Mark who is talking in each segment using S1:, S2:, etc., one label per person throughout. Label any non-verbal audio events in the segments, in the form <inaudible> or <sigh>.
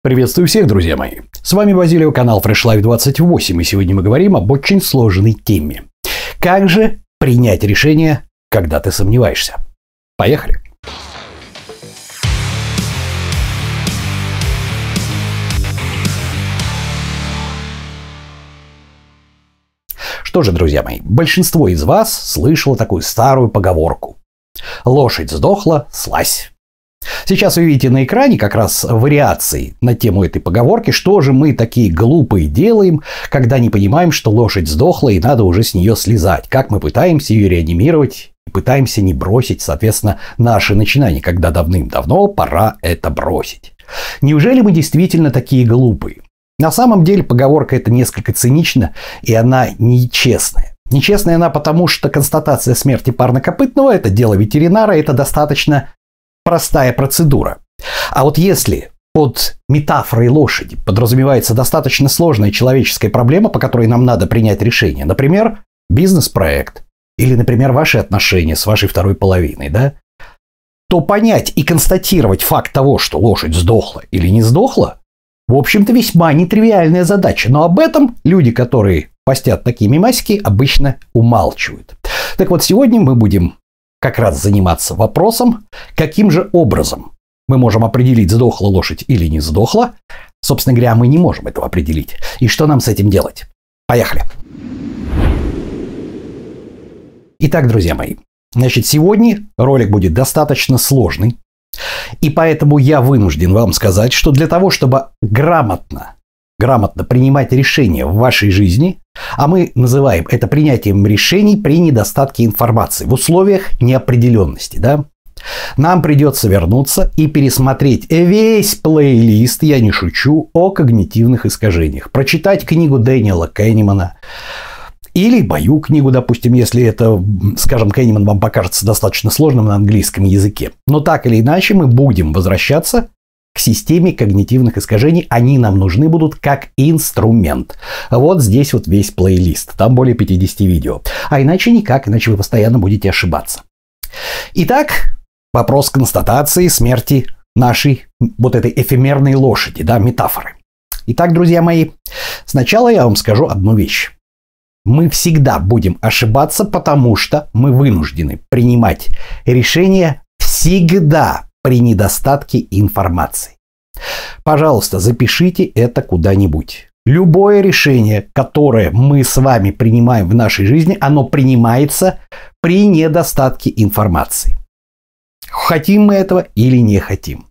S1: Приветствую всех, друзья мои. С вами Базилио, канал Fresh Life 28, и сегодня мы говорим об очень сложной теме. Как же принять решение, когда ты сомневаешься? Поехали! Что же, друзья мои, большинство из вас слышало такую старую поговорку. Лошадь сдохла, слазь. Сейчас вы видите на экране как раз вариации на тему этой поговорки, что же мы такие глупые делаем, когда не понимаем, что лошадь сдохла и надо уже с нее слезать, как мы пытаемся ее реанимировать и пытаемся не бросить, соответственно, наши начинания, когда давным-давно пора это бросить. Неужели мы действительно такие глупые? На самом деле поговорка эта несколько цинична, и она нечестная. Нечестная она потому, что констатация смерти парнокопытного – это дело ветеринара, это достаточно простая процедура. А вот если под метафорой лошади подразумевается достаточно сложная человеческая проблема, по которой нам надо принять решение, например, бизнес-проект или, например, ваши отношения с вашей второй половиной, да, то понять и констатировать факт того, что лошадь сдохла или не сдохла, в общем-то, весьма нетривиальная задача. Но об этом люди, которые постят такие мемасики, обычно умалчивают. Так вот, сегодня мы будем как раз заниматься вопросом, каким же образом мы можем определить, сдохла лошадь или не сдохла. Собственно говоря, мы не можем этого определить. И что нам с этим делать? Поехали. Итак, друзья мои, значит, сегодня ролик будет достаточно сложный. И поэтому я вынужден вам сказать, что для того, чтобы грамотно грамотно принимать решения в вашей жизни, а мы называем это принятием решений при недостатке информации, в условиях неопределенности, да? Нам придется вернуться и пересмотреть весь плейлист, я не шучу, о когнитивных искажениях. Прочитать книгу Дэниела Кеннимана, или мою книгу, допустим, если это, скажем, Кенниман вам покажется достаточно сложным на английском языке. Но так или иначе мы будем возвращаться к системе когнитивных искажений, они нам нужны будут как инструмент. Вот здесь вот весь плейлист, там более 50 видео. А иначе никак, иначе вы постоянно будете ошибаться. Итак, вопрос констатации смерти нашей вот этой эфемерной лошади, да, метафоры. Итак, друзья мои, сначала я вам скажу одну вещь. Мы всегда будем ошибаться, потому что мы вынуждены принимать решения всегда при недостатке информации. Пожалуйста, запишите это куда-нибудь. Любое решение, которое мы с вами принимаем в нашей жизни, оно принимается при недостатке информации. Хотим мы этого или не хотим.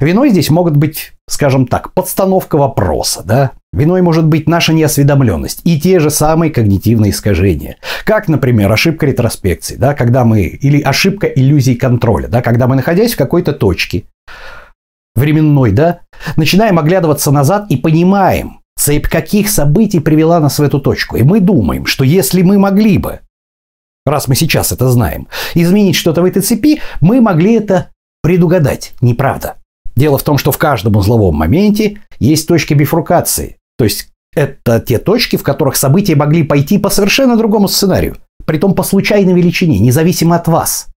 S1: Виной здесь могут быть, скажем так, подстановка вопроса, да? Виной может быть наша неосведомленность и те же самые когнитивные искажения. Как, например, ошибка ретроспекции, да, когда мы, или ошибка иллюзии контроля, да, когда мы, находясь в какой-то точке временной, да, начинаем оглядываться назад и понимаем, цепь каких событий привела нас в эту точку. И мы думаем, что если мы могли бы, раз мы сейчас это знаем, изменить что-то в этой цепи, мы могли это предугадать. Неправда. Дело в том, что в каждом узловом моменте есть точки бифрукации. То есть это те точки, в которых события могли пойти по совершенно другому сценарию. Притом по случайной величине, независимо от вас.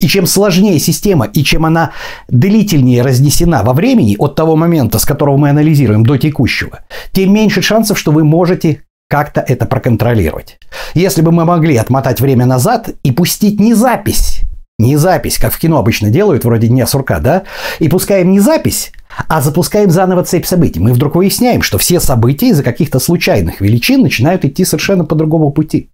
S1: И чем сложнее система, и чем она длительнее разнесена во времени от того момента, с которого мы анализируем, до текущего, тем меньше шансов, что вы можете как-то это проконтролировать. Если бы мы могли отмотать время назад и пустить не запись, не запись, как в кино обычно делают, вроде Дня сурка, да? И пускаем не запись, а запускаем заново цепь событий. Мы вдруг выясняем, что все события из-за каких-то случайных величин начинают идти совершенно по другому пути.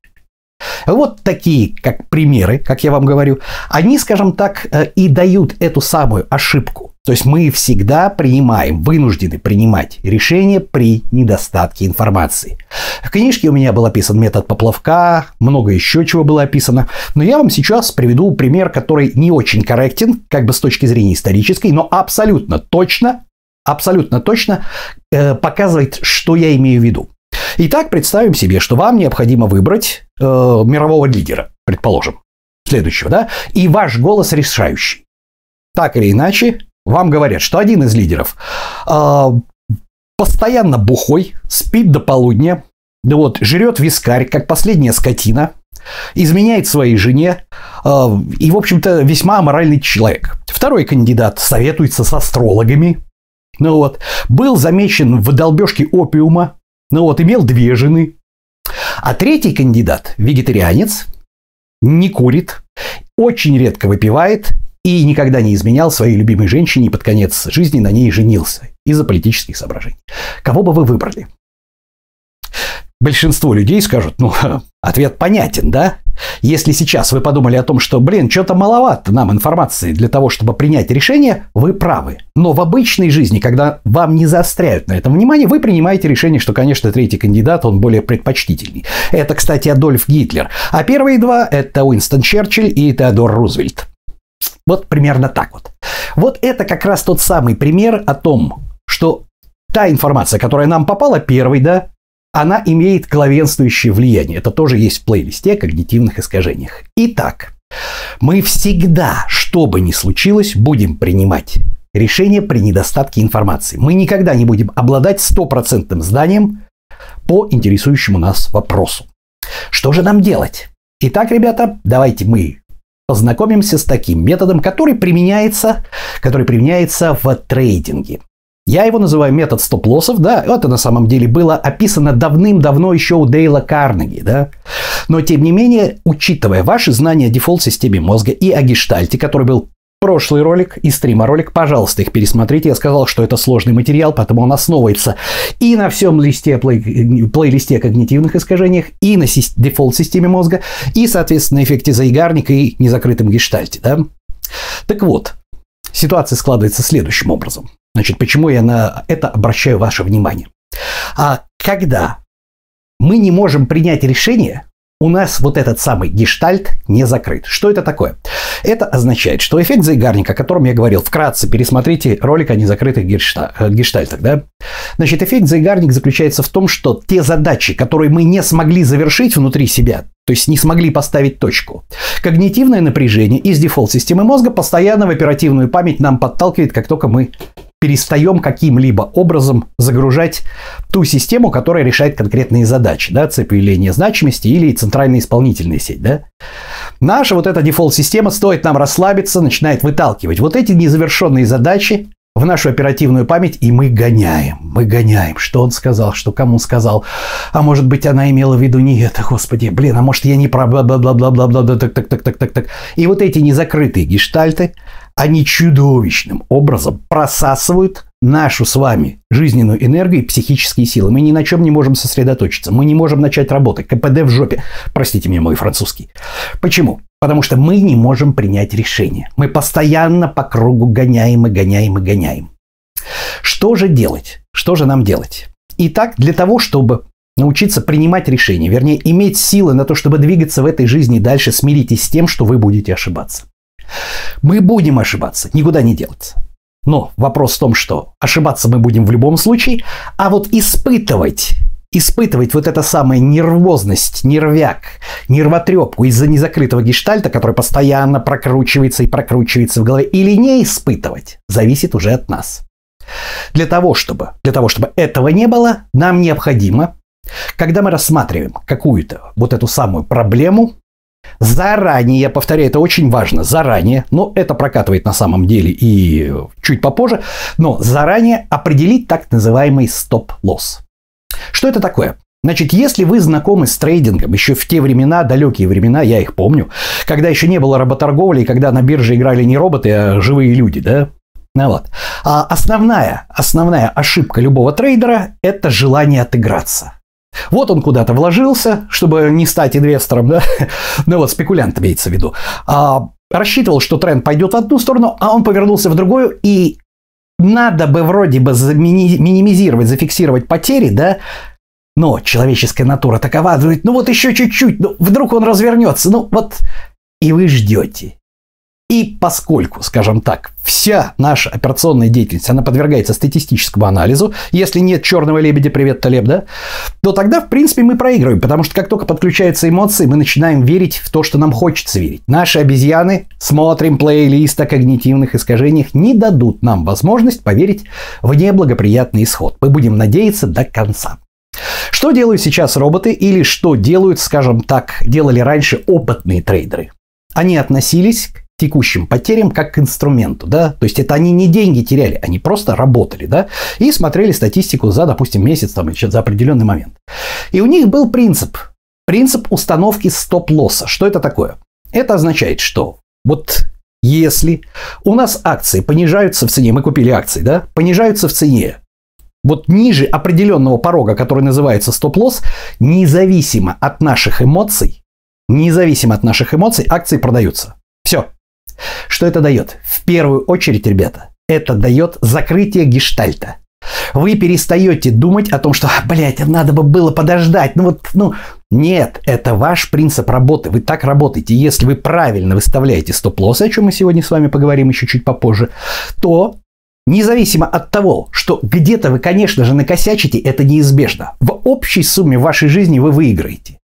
S1: Вот такие, как примеры, как я вам говорю, они, скажем так, э, и дают эту самую ошибку. То есть мы всегда принимаем, вынуждены принимать решения при недостатке информации. В книжке у меня был описан метод поплавка, много еще чего было описано. Но я вам сейчас приведу пример, который не очень корректен, как бы с точки зрения исторической, но абсолютно точно, абсолютно точно э, показывает, что я имею в виду. Итак, представим себе, что вам необходимо выбрать э, мирового лидера, предположим, следующего, да, и ваш голос решающий. Так или иначе, вам говорят, что один из лидеров э, постоянно бухой, спит до полудня, да вот, жрет вискарь, как последняя скотина, изменяет своей жене э, и, в общем-то, весьма аморальный человек. Второй кандидат советуется с астрологами, Ну вот. Был замечен в долбежке опиума. Ну вот, имел две жены. А третий кандидат, вегетарианец, не курит, очень редко выпивает и никогда не изменял своей любимой женщине и под конец жизни на ней женился из-за политических соображений. Кого бы вы выбрали? Большинство людей скажут, ну, ответ понятен, да? Если сейчас вы подумали о том, что, блин, что-то маловато нам информации для того, чтобы принять решение, вы правы. Но в обычной жизни, когда вам не заостряют на этом внимание, вы принимаете решение, что, конечно, третий кандидат, он более предпочтительный. Это, кстати, Адольф Гитлер. А первые два – это Уинстон Черчилль и Теодор Рузвельт. Вот примерно так вот. Вот это как раз тот самый пример о том, что та информация, которая нам попала первой, да, она имеет главенствующее влияние. Это тоже есть в плейлисте о когнитивных искажениях. Итак, мы всегда, что бы ни случилось, будем принимать решение при недостатке информации. Мы никогда не будем обладать стопроцентным знанием по интересующему нас вопросу. Что же нам делать? Итак, ребята, давайте мы познакомимся с таким методом, который применяется, который применяется в трейдинге. Я его называю метод стоп-лоссов, да, это на самом деле было описано давным-давно еще у Дейла Карнеги, да. Но тем не менее, учитывая ваши знания о дефолт-системе мозга и о гештальте, который был прошлый ролик и стрима-ролик, пожалуйста, их пересмотрите. Я сказал, что это сложный материал, поэтому он основывается и на всем листе, плей, плейлисте о когнитивных искажениях, и на дефолт-системе мозга, и, соответственно, эффекте заигарника и незакрытом гештальте, да. Так вот, ситуация складывается следующим образом. Значит, почему я на это обращаю ваше внимание? А когда мы не можем принять решение, у нас вот этот самый гештальт не закрыт. Что это такое? Это означает, что эффект Зайгарника, о котором я говорил, вкратце пересмотрите ролик о незакрытых э, гештальтах. Да? Значит, эффект Зайгарник заключается в том, что те задачи, которые мы не смогли завершить внутри себя, то есть не смогли поставить точку. Когнитивное напряжение из дефолт-системы мозга постоянно в оперативную память нам подталкивает, как только мы перестаем каким-либо образом загружать ту систему, которая решает конкретные задачи, да, цепь явления значимости или центральная исполнительная сеть, да. Наша вот эта дефолт-система, стоит нам расслабиться, начинает выталкивать вот эти незавершенные задачи в нашу оперативную память, и мы гоняем, мы гоняем, что он сказал, что кому сказал, а может быть она имела в виду не это, господи, блин, а может я не про бла-бла-бла-бла-бла-бла, так, так, так, так, так, так. И вот эти незакрытые гештальты, они чудовищным образом просасывают нашу с вами жизненную энергию и психические силы. Мы ни на чем не можем сосредоточиться. Мы не можем начать работать. КПД в жопе. Простите меня, мой французский. Почему? Потому что мы не можем принять решение. Мы постоянно по кругу гоняем и гоняем и гоняем. Что же делать? Что же нам делать? Итак, для того, чтобы научиться принимать решения, вернее, иметь силы на то, чтобы двигаться в этой жизни дальше, смиритесь с тем, что вы будете ошибаться. Мы будем ошибаться, никуда не делаться. Но вопрос в том, что ошибаться мы будем в любом случае, а вот испытывать испытывать вот эта самая нервозность, нервяк, нервотрепку из-за незакрытого гештальта, который постоянно прокручивается и прокручивается в голове, или не испытывать, зависит уже от нас. Для того, чтобы, для того, чтобы этого не было, нам необходимо, когда мы рассматриваем какую-то вот эту самую проблему, Заранее, я повторяю, это очень важно, заранее, но это прокатывает на самом деле и чуть попозже, но заранее определить так называемый стоп-лосс. Что это такое? Значит, если вы знакомы с трейдингом еще в те времена, далекие времена, я их помню, когда еще не было работорговли, и когда на бирже играли не роботы, а живые люди, да? Ну вот. А основная, основная ошибка любого трейдера – это желание отыграться. Вот он куда-то вложился, чтобы не стать инвестором, да? ну вот, спекулянт имеется в виду. А, рассчитывал, что тренд пойдет в одну сторону, а он повернулся в другую, и надо бы вроде бы минимизировать, зафиксировать потери, да, но человеческая натура такова, ну вот еще чуть-чуть, ну вдруг он развернется, ну вот, и вы ждете, и поскольку, скажем так, вся наша операционная деятельность, она подвергается статистическому анализу, если нет черного лебедя, привет, Талеб, да, то тогда, в принципе, мы проигрываем, потому что как только подключаются эмоции, мы начинаем верить в то, что нам хочется верить. Наши обезьяны, смотрим плейлист о когнитивных искажениях, не дадут нам возможность поверить в неблагоприятный исход. Мы будем надеяться до конца. Что делают сейчас роботы или что делают, скажем так, делали раньше опытные трейдеры? Они относились текущим потерям как к инструменту, да, то есть это они не деньги теряли, они просто работали, да, и смотрели статистику за, допустим, месяц там или за определенный момент. И у них был принцип, принцип установки стоп-лосса. Что это такое? Это означает, что вот если у нас акции понижаются в цене, мы купили акции, да, понижаются в цене вот ниже определенного порога, который называется стоп-лосс, независимо от наших эмоций, независимо от наших эмоций, акции продаются. Все. Что это дает? В первую очередь, ребята, это дает закрытие гештальта. Вы перестаете думать о том, что, блядь, надо бы было подождать. Ну вот, ну, нет, это ваш принцип работы. Вы так работаете. Если вы правильно выставляете стоп-лоссы, о чем мы сегодня с вами поговорим еще чуть попозже, то Независимо от того, что где-то вы, конечно же, накосячите, это неизбежно. В общей сумме вашей жизни вы выиграете.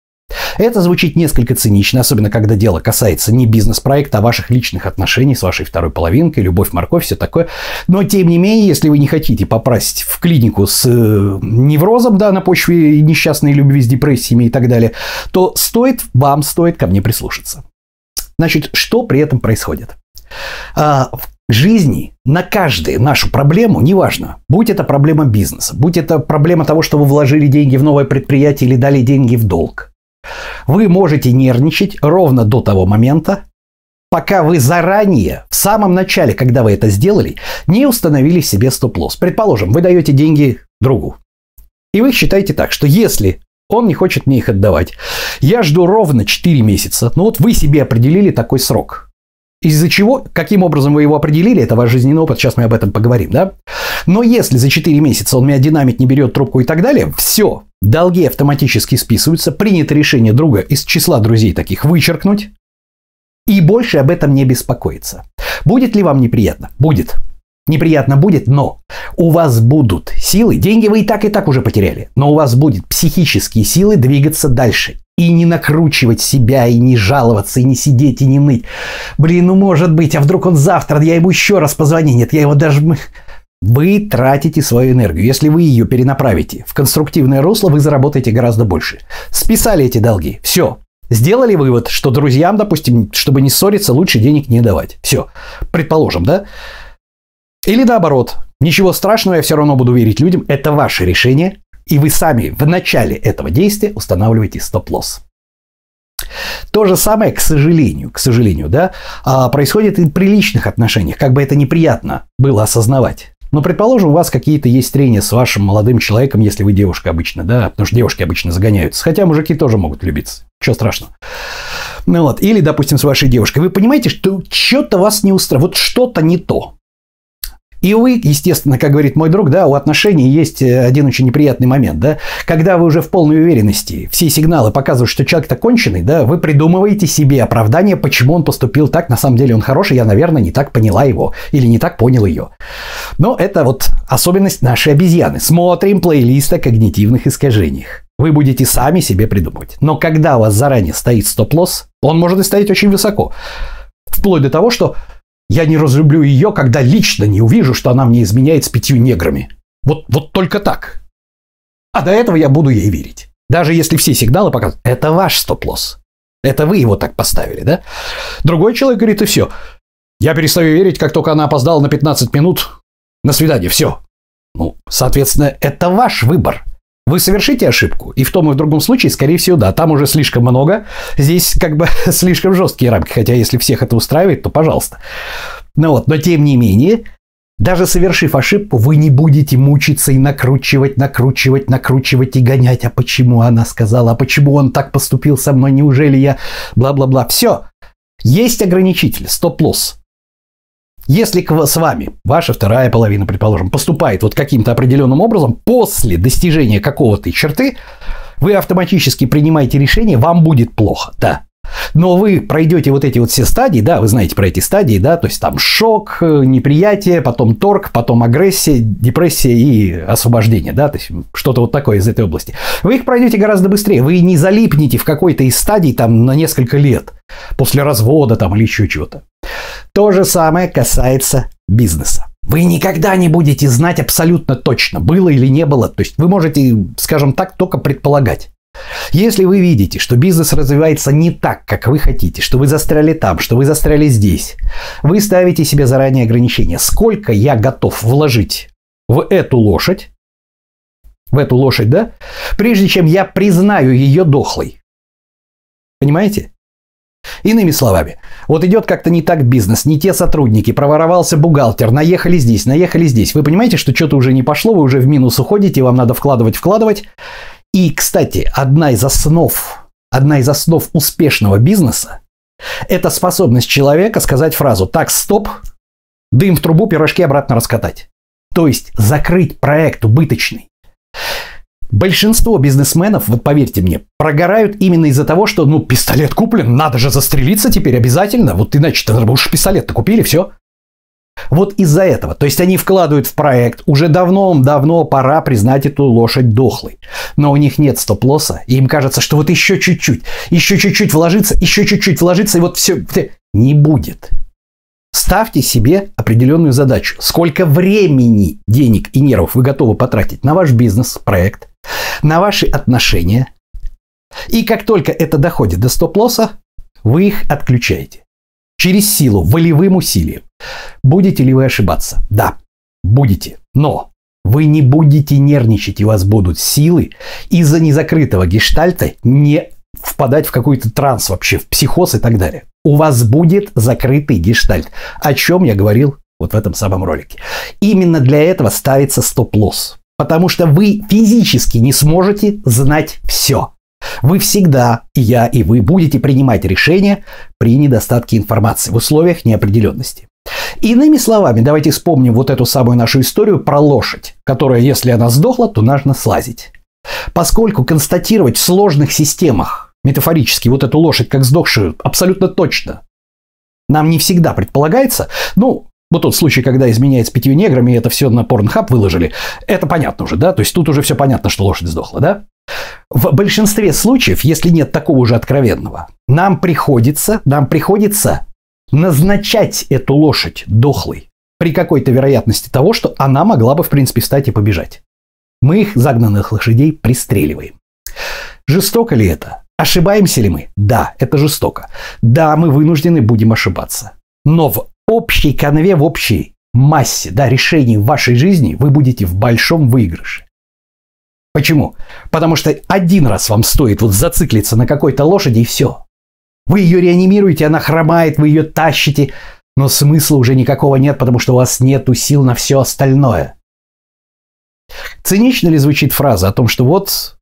S1: Это звучит несколько цинично, особенно когда дело касается не бизнес-проекта, а ваших личных отношений с вашей второй половинкой, любовь, морковь, все такое. Но, тем не менее, если вы не хотите попасть в клинику с э, неврозом, да, на почве несчастной любви с депрессиями и так далее, то стоит, вам стоит ко мне прислушаться. Значит, что при этом происходит? А, в жизни на каждую нашу проблему, неважно, будь это проблема бизнеса, будь это проблема того, что вы вложили деньги в новое предприятие или дали деньги в долг, вы можете нервничать ровно до того момента, пока вы заранее, в самом начале, когда вы это сделали, не установили себе стоп-лосс. Предположим, вы даете деньги другу. И вы считаете так, что если он не хочет мне их отдавать, я жду ровно 4 месяца. Ну вот вы себе определили такой срок. Из-за чего, каким образом вы его определили, это ваш жизненный опыт, сейчас мы об этом поговорим, да? Но если за 4 месяца он меня динамит, не берет трубку и так далее, все, долги автоматически списываются, принято решение друга из числа друзей таких вычеркнуть, и больше об этом не беспокоиться. Будет ли вам неприятно? Будет. Неприятно будет, но у вас будут силы, деньги вы и так и так уже потеряли, но у вас будет психические силы двигаться дальше и не накручивать себя, и не жаловаться, и не сидеть, и не ныть. Блин, ну может быть, а вдруг он завтра, я ему еще раз позвоню. Нет, я его даже... Вы тратите свою энергию. Если вы ее перенаправите в конструктивное русло, вы заработаете гораздо больше. Списали эти долги. Все. Сделали вывод, что друзьям, допустим, чтобы не ссориться, лучше денег не давать. Все. Предположим, да? Или наоборот. Ничего страшного, я все равно буду верить людям. Это ваше решение. И вы сами в начале этого действия устанавливаете стоп-лосс. То же самое, к сожалению, к сожалению, да, а, происходит и при личных отношениях, как бы это неприятно было осознавать. Но, предположим, у вас какие-то есть трения с вашим молодым человеком, если вы девушка обычно, да, потому что девушки обычно загоняются. Хотя мужики тоже могут влюбиться. Чего страшного. Ну вот, или, допустим, с вашей девушкой. Вы понимаете, что что-то вас не устраивает, вот что-то не то. И вы, естественно, как говорит мой друг, да, у отношений есть э, один очень неприятный момент, да, когда вы уже в полной уверенности, все сигналы показывают, что человек-то конченый, да, вы придумываете себе оправдание, почему он поступил так, на самом деле он хороший, я, наверное, не так поняла его или не так понял ее. Но это вот особенность нашей обезьяны. Смотрим плейлист о когнитивных искажениях. Вы будете сами себе придумывать. Но когда у вас заранее стоит стоп-лосс, он может и стоять очень высоко. Вплоть до того, что я не разлюблю ее, когда лично не увижу, что она мне изменяет с пятью неграми. Вот, вот только так. А до этого я буду ей верить. Даже если все сигналы показывают, это ваш стоп-лосс. Это вы его так поставили, да? Другой человек говорит, и все. Я перестаю верить, как только она опоздала на 15 минут на свидание. Все. Ну, соответственно, это ваш выбор. Вы совершите ошибку, и в том и в другом случае, скорее всего, да, там уже слишком много, здесь как бы <laughs> слишком жесткие рамки, хотя если всех это устраивает, то пожалуйста. Ну вот, но тем не менее, даже совершив ошибку, вы не будете мучиться и накручивать, накручивать, накручивать и гонять. А почему она сказала? А почему он так поступил со мной? Неужели я... Бла-бла-бла. Все. Есть ограничитель, стоп-лосс. Если с вами ваша вторая половина, предположим, поступает вот каким-то определенным образом, после достижения какого-то черты, вы автоматически принимаете решение, вам будет плохо, да. Но вы пройдете вот эти вот все стадии, да, вы знаете про эти стадии, да, то есть там шок, э, неприятие, потом торг, потом агрессия, депрессия и освобождение, да, то есть что-то вот такое из этой области. Вы их пройдете гораздо быстрее, вы не залипнете в какой-то из стадий там на несколько лет после развода там или еще чего-то. То же самое касается бизнеса. Вы никогда не будете знать абсолютно точно, было или не было. То есть вы можете, скажем так, только предполагать. Если вы видите, что бизнес развивается не так, как вы хотите, что вы застряли там, что вы застряли здесь, вы ставите себе заранее ограничения. Сколько я готов вложить в эту лошадь, в эту лошадь, да, прежде чем я признаю ее дохлой. Понимаете? Иными словами, вот идет как-то не так бизнес, не те сотрудники, проворовался бухгалтер, наехали здесь, наехали здесь. Вы понимаете, что что-то уже не пошло, вы уже в минус уходите, вам надо вкладывать, вкладывать. И, кстати, одна из основ, одна из основ успешного бизнеса – это способность человека сказать фразу «так, стоп, дым в трубу, пирожки обратно раскатать». То есть закрыть проект убыточный. Большинство бизнесменов, вот поверьте мне, прогорают именно из-за того, что, ну, пистолет куплен, надо же застрелиться теперь обязательно, вот иначе-то уж пистолет-то купили, все. Вот из-за этого. То есть они вкладывают в проект, уже давно-давно пора признать эту лошадь дохлой. Но у них нет стоп-лосса, и им кажется, что вот еще чуть-чуть, еще чуть-чуть вложиться, еще чуть-чуть вложиться, и вот все не будет. Ставьте себе определенную задачу. Сколько времени, денег и нервов вы готовы потратить на ваш бизнес-проект, на ваши отношения. И как только это доходит до стоп-лосса, вы их отключаете. Через силу, волевым усилием. Будете ли вы ошибаться? Да, будете. Но вы не будете нервничать, и у вас будут силы из-за незакрытого гештальта не впадать в какой-то транс вообще, в психоз и так далее. У вас будет закрытый гештальт, о чем я говорил вот в этом самом ролике. Именно для этого ставится стоп-лосс. Потому что вы физически не сможете знать все. Вы всегда, и я, и вы, будете принимать решения при недостатке информации в условиях неопределенности. Иными словами, давайте вспомним вот эту самую нашу историю про лошадь, которая, если она сдохла, то нужно слазить. Поскольку констатировать в сложных системах метафорически вот эту лошадь как сдохшую абсолютно точно нам не всегда предполагается, ну, вот тот случай, когда изменяет с пятью неграми, это все на порнхаб выложили, это понятно уже, да? То есть тут уже все понятно, что лошадь сдохла, да? В большинстве случаев, если нет такого уже откровенного, нам приходится, нам приходится назначать эту лошадь дохлой при какой-то вероятности того, что она могла бы, в принципе, встать и побежать. Мы их, загнанных лошадей, пристреливаем. Жестоко ли это? Ошибаемся ли мы? Да, это жестоко. Да, мы вынуждены будем ошибаться. Но в общей канве, в общей массе да, решений в вашей жизни вы будете в большом выигрыше. Почему? Потому что один раз вам стоит вот зациклиться на какой-то лошади и все. Вы ее реанимируете, она хромает, вы ее тащите, но смысла уже никакого нет, потому что у вас нет сил на все остальное. Цинично ли звучит фраза о том, что вот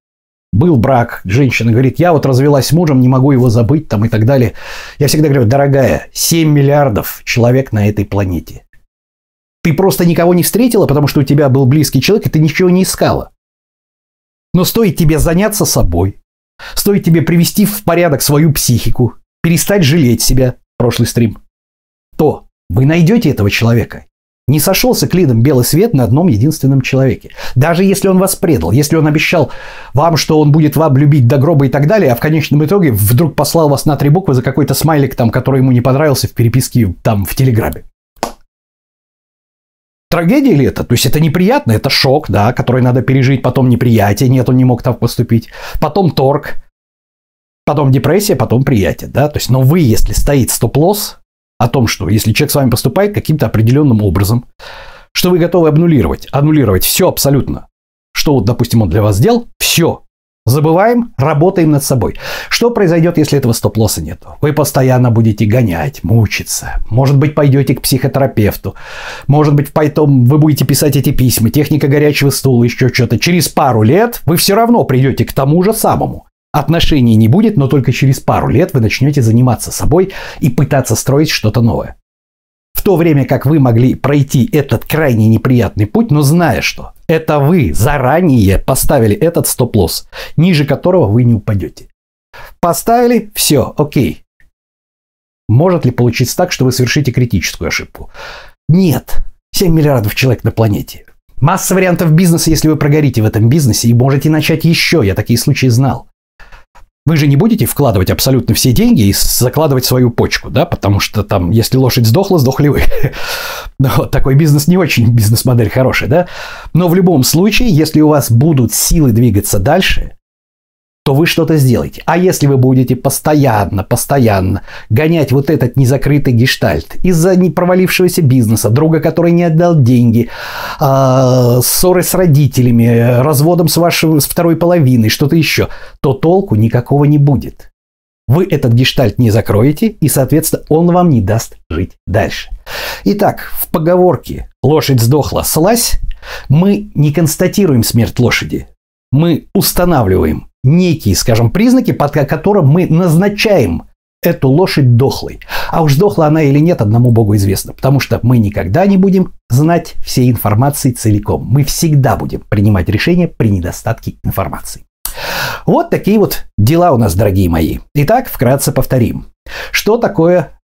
S1: был брак, женщина говорит, я вот развелась с мужем, не могу его забыть там и так далее. Я всегда говорю, дорогая, 7 миллиардов человек на этой планете. Ты просто никого не встретила, потому что у тебя был близкий человек, и ты ничего не искала. Но стоит тебе заняться собой, стоит тебе привести в порядок свою психику, перестать жалеть себя, прошлый стрим, то вы найдете этого человека. Не сошелся клином белый свет на одном единственном человеке. Даже если он вас предал, если он обещал вам, что он будет вам любить до гроба и так далее, а в конечном итоге вдруг послал вас на три буквы за какой-то смайлик, там, который ему не понравился в переписке там в Телеграме. Трагедия ли это? То есть это неприятно, это шок, да, который надо пережить, потом неприятие, нет, он не мог так поступить, потом торг, потом депрессия, потом приятие, да, то есть, но вы, если стоит стоп-лосс, о том, что если человек с вами поступает каким-то определенным образом, что вы готовы аннулировать, аннулировать все абсолютно, что вот, допустим, он для вас сделал, все, Забываем, работаем над собой. Что произойдет, если этого стоп-лосса нет? Вы постоянно будете гонять, мучиться. Может быть, пойдете к психотерапевту. Может быть, потом вы будете писать эти письма, техника горячего стула, еще что-то. Через пару лет вы все равно придете к тому же самому. Отношений не будет, но только через пару лет вы начнете заниматься собой и пытаться строить что-то новое. То время как вы могли пройти этот крайне неприятный путь, но зная, что это вы заранее поставили этот стоп-лосс, ниже которого вы не упадете. Поставили, все, окей. Может ли получиться так, что вы совершите критическую ошибку? Нет. 7 миллиардов человек на планете. Масса вариантов бизнеса, если вы прогорите в этом бизнесе и можете начать еще. Я такие случаи знал. Вы же не будете вкладывать абсолютно все деньги и закладывать свою почку, да, потому что там, если лошадь сдохла, сдохли вы. <laughs> вот такой бизнес не очень бизнес-модель хорошая, да. Но в любом случае, если у вас будут силы двигаться дальше, то вы что-то сделаете. А если вы будете постоянно, постоянно гонять вот этот незакрытый гештальт из-за не провалившегося бизнеса, друга, который не отдал деньги, э, ссоры с родителями, разводом с вашей с второй половиной, что-то еще, то толку никакого не будет. Вы этот гештальт не закроете, и, соответственно, он вам не даст жить дальше. Итак, в поговорке «лошадь сдохла, слазь» мы не констатируем смерть лошади, мы устанавливаем некие, скажем, признаки, под которым мы назначаем эту лошадь дохлой. А уж дохла она или нет, одному Богу известно. Потому что мы никогда не будем знать всей информации целиком. Мы всегда будем принимать решения при недостатке информации. Вот такие вот дела у нас, дорогие мои. Итак, вкратце повторим. Что такое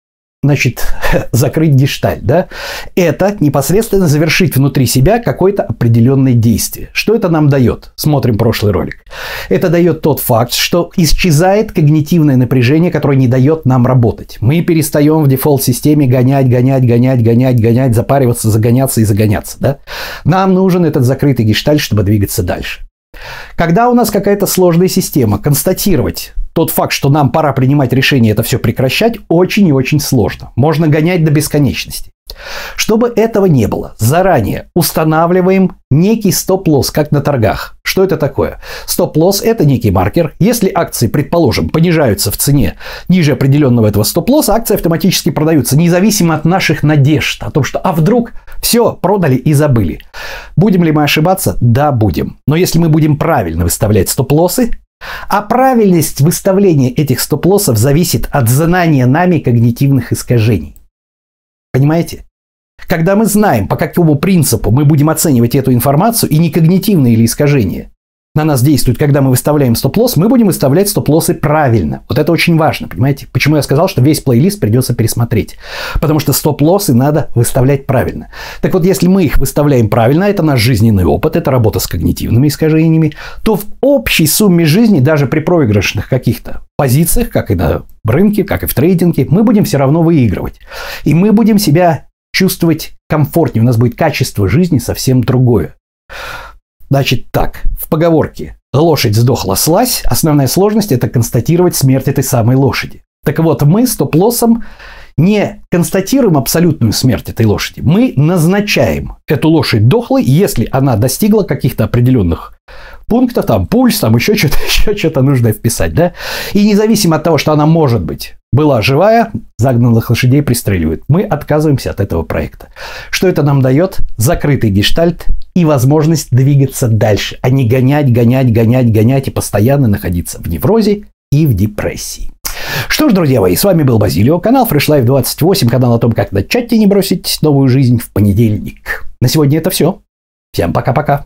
S1: значит, <laughs> закрыть гештальт, да, это непосредственно завершить внутри себя какое-то определенное действие. Что это нам дает? Смотрим прошлый ролик. Это дает тот факт, что исчезает когнитивное напряжение, которое не дает нам работать. Мы перестаем в дефолт-системе гонять, гонять, гонять, гонять, гонять, запариваться, загоняться и загоняться, да. Нам нужен этот закрытый гештальт, чтобы двигаться дальше. Когда у нас какая-то сложная система, констатировать тот факт, что нам пора принимать решение это все прекращать, очень и очень сложно. Можно гонять до бесконечности. Чтобы этого не было, заранее устанавливаем некий стоп-лосс, как на торгах. Что это такое? Стоп-лосс – это некий маркер. Если акции, предположим, понижаются в цене ниже определенного этого стоп-лосса, акции автоматически продаются, независимо от наших надежд о том, что а вдруг все, продали и забыли. Будем ли мы ошибаться? Да, будем. Но если мы будем правильно выставлять стоп-лоссы, а правильность выставления этих стоп-лоссов зависит от знания нами когнитивных искажений. Понимаете? Когда мы знаем, по какому принципу мы будем оценивать эту информацию, и не когнитивные или искажения, на нас действует, когда мы выставляем стоп-лосс, мы будем выставлять стоп-лоссы правильно. Вот это очень важно, понимаете? Почему я сказал, что весь плейлист придется пересмотреть? Потому что стоп-лоссы надо выставлять правильно. Так вот, если мы их выставляем правильно, это наш жизненный опыт, это работа с когнитивными искажениями, то в общей сумме жизни, даже при проигрышных каких-то позициях, как и на рынке, как и в трейдинге, мы будем все равно выигрывать. И мы будем себя чувствовать комфортнее, у нас будет качество жизни совсем другое. Значит так, в поговорке «лошадь сдохла слазь» основная сложность – это констатировать смерть этой самой лошади. Так вот, мы стоп-лоссом не констатируем абсолютную смерть этой лошади. Мы назначаем эту лошадь дохлой, если она достигла каких-то определенных пунктов, там пульс, там еще что-то, <laughs> еще что-то нужно вписать, да? И независимо от того, что она может быть была живая, загнанных лошадей пристреливают. Мы отказываемся от этого проекта. Что это нам дает? Закрытый гештальт и возможность двигаться дальше, а не гонять, гонять, гонять, гонять и постоянно находиться в неврозе и в депрессии. Что ж, друзья мои, с вами был Базилио, канал Fresh Life 28, канал о том, как начать и не бросить новую жизнь в понедельник. На сегодня это все. Всем пока-пока.